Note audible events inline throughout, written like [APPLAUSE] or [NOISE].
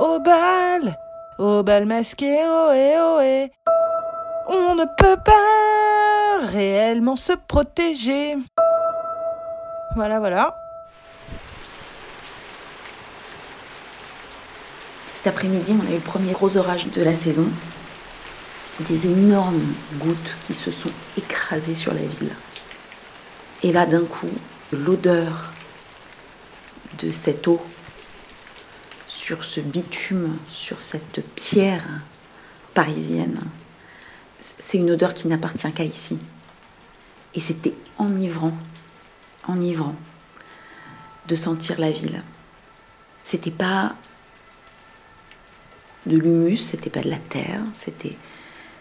au bal, au bal masqué, ohé ohé. On ne peut pas réellement se protéger. Voilà, voilà. Cet après-midi, on a eu le premier gros orage de la saison. Des énormes gouttes qui se sont écrasées sur la ville. Et là, d'un coup, l'odeur de cette eau sur ce bitume, sur cette pierre parisienne, c'est une odeur qui n'appartient qu'à ici. Et c'était enivrant, enivrant de sentir la ville. C'était pas de l'humus, c'était pas de la terre, c'était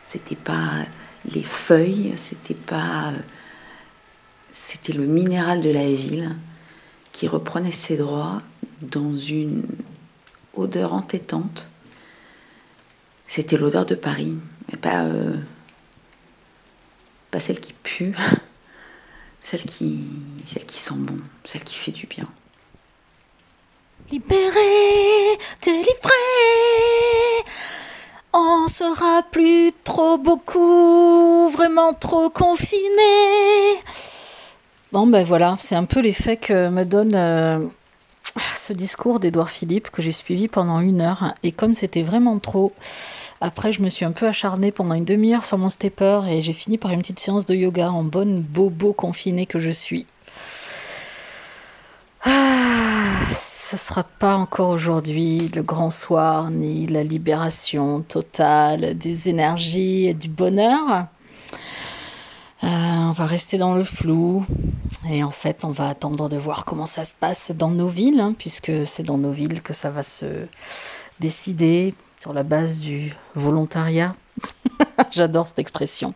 c'était pas les feuilles, c'était pas c'était le minéral de la ville qui reprenait ses droits dans une odeur entêtante. C'était l'odeur de Paris, mais pas, euh, pas celle qui pue, [LAUGHS] celle qui, celle qui sent bon, celle qui fait du bien. Libéré, délivré, on sera plus trop beaucoup, vraiment trop confiné. Bon ben voilà, c'est un peu l'effet que me donne euh, ce discours d'Edouard Philippe que j'ai suivi pendant une heure. Et comme c'était vraiment trop, après je me suis un peu acharnée pendant une demi-heure sur mon stepper et j'ai fini par une petite séance de yoga en bonne bobo confinée que je suis. Ah, ce sera pas encore aujourd'hui le grand soir ni la libération totale des énergies et du bonheur. Euh, on va rester dans le flou et en fait on va attendre de voir comment ça se passe dans nos villes, hein, puisque c'est dans nos villes que ça va se décider sur la base du volontariat. [LAUGHS] J'adore cette expression.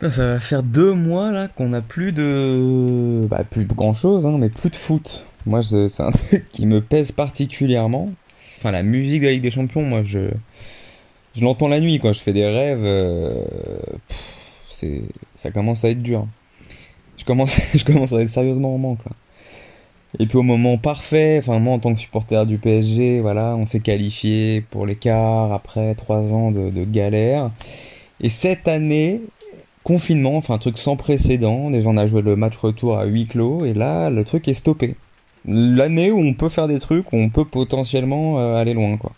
Ça va faire deux mois là qu'on n'a plus de, bah, plus de grand chose, hein, mais plus de foot. Moi, c'est un [LAUGHS] truc qui me pèse particulièrement. Enfin, la musique de la Ligue des Champions, moi, je, je l'entends la nuit, quoi. Je fais des rêves. Euh, ça commence à être dur. [LAUGHS] Je commence, à être sérieusement en manque. Et puis au moment parfait, enfin moi en tant que supporter du PSG, voilà, on s'est qualifié pour l'écart après trois ans de, galère. Et cette année, confinement, enfin un truc sans précédent. Déjà on a joué le match retour à huis clos et là le truc est stoppé. L'année où on peut faire des trucs, où on peut potentiellement euh, aller loin quoi.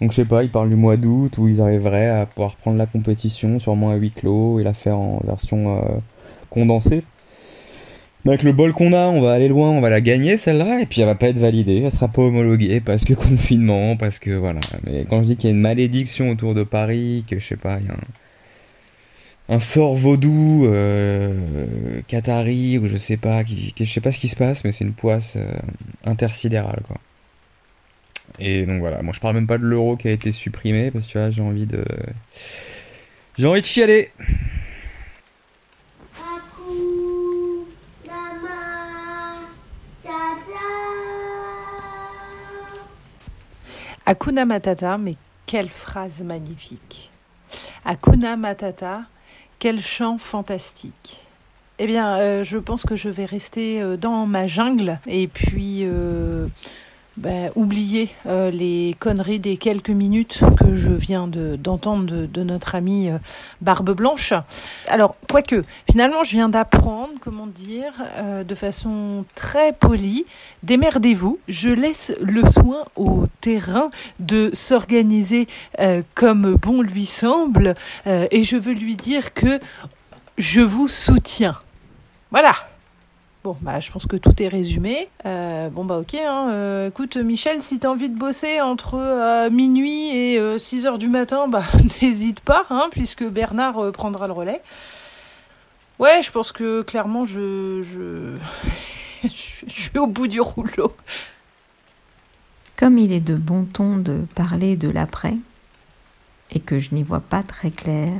Donc je sais pas, ils parlent du mois d'août où ils arriveraient à pouvoir prendre la compétition sûrement à huis clos et la faire en version euh, condensée. Mais avec le bol qu'on a, on va aller loin, on va la gagner celle-là, et puis elle va pas être validée, elle sera pas homologuée parce que [LAUGHS] confinement, parce que voilà. Mais quand je dis qu'il y a une malédiction autour de Paris, que je sais pas, il y a un, sort vaudou, euh, ou je sais pas, qui, je sais pas ce qui se passe, mais c'est une poisse euh, intersidérale quoi. Et donc voilà, moi je parle même pas de l'euro qui a été supprimé parce que tu j'ai envie de. J'ai envie de chialer. Akuna Matata, mais quelle phrase magnifique. Akuna Matata, quel chant fantastique. Eh bien, euh, je pense que je vais rester euh, dans ma jungle et puis euh, ben, oublier euh, les conneries des quelques minutes que je viens d'entendre de, notre amie euh, Barbe Blanche. Alors, quoique, finalement, je viens d'apprendre, comment dire, euh, de façon très polie, démerdez-vous, je laisse le soin au terrain de s'organiser comme bon lui semble, et je veux lui dire que je vous soutiens. Voilà. Bon, bah, je pense que tout est résumé. Euh, bon, bah, ok. Hein. Euh, écoute, Michel, si t'as envie de bosser entre euh, minuit et 6 heures du matin, bah, [LAUGHS] n'hésite pas, hein, puisque Bernard prendra le relais. Ouais, je pense que clairement, je, je... [LAUGHS] je suis au bout du rouleau. Comme il est de bon ton de parler de l'après, et que je n'y vois pas très clair,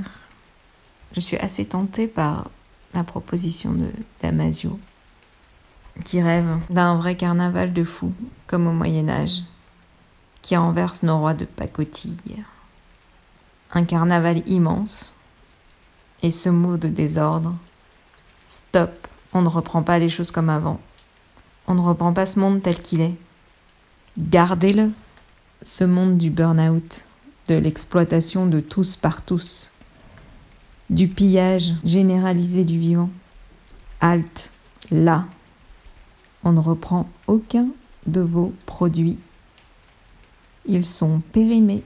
je suis assez tentée par la proposition de Damasio qui rêve d'un vrai carnaval de fous, comme au Moyen Âge, qui renverse nos rois de pacotille. Un carnaval immense, et ce mot de désordre, stop, on ne reprend pas les choses comme avant, on ne reprend pas ce monde tel qu'il est. Gardez-le, ce monde du burn-out, de l'exploitation de tous par tous, du pillage généralisé du vivant. Halte, là. On ne reprend aucun de vos produits. Ils sont périmés